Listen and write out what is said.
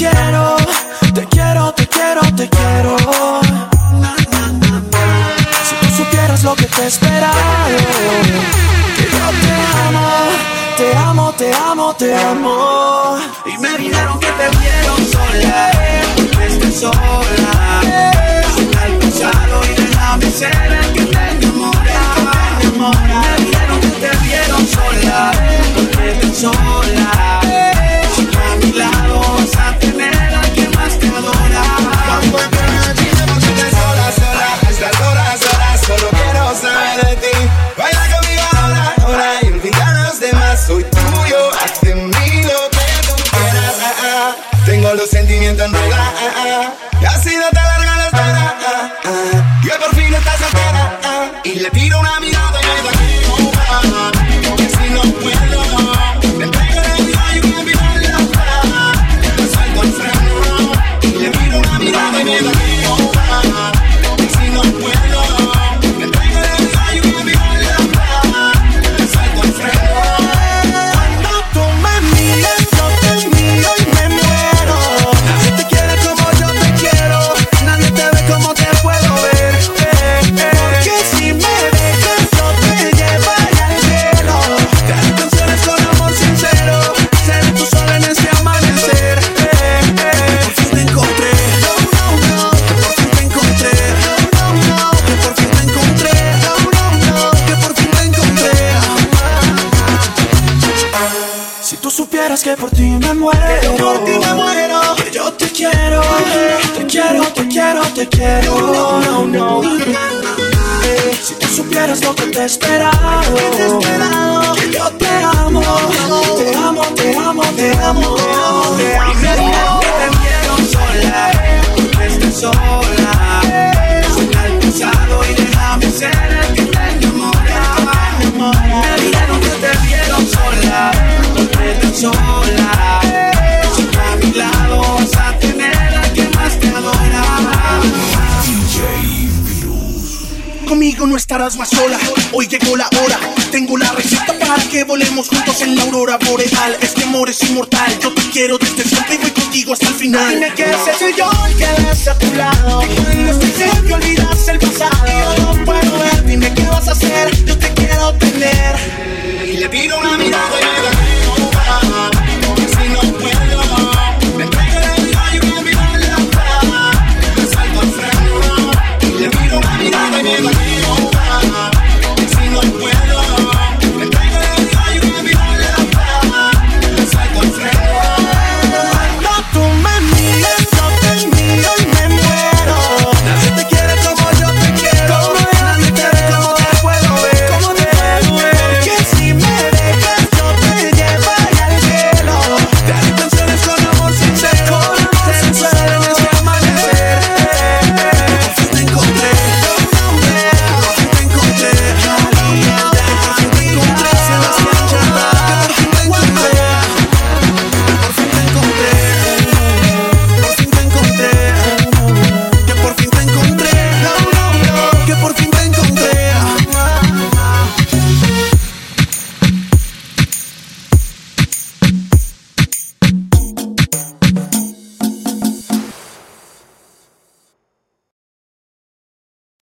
Te quiero, te quiero, te quiero, te quiero. Si tú supieras lo que te he esperado, que yo te amo, te amo, te amo, te amo. Y me dijeron que te vieron sola. tira una me. me muero. Que por ti me muero. Que yo te quiero. Te quiero, te quiero, te quiero. No, no, no. Si tú supieras lo que te he esperado. Que yo te amo. Te amo, te amo, te amo, te amo. Te amo. no estarás más sola. Hoy llegó la hora, tengo la receta para que volemos juntos en la aurora boreal. Este amor es inmortal, yo te quiero desde siempre y voy contigo hasta el final. Dime que ese soy yo el que eres a tu lado. Y cuando estoy cerca olvidas el pasado. Yo no puedo ver, dime qué vas a hacer. Yo te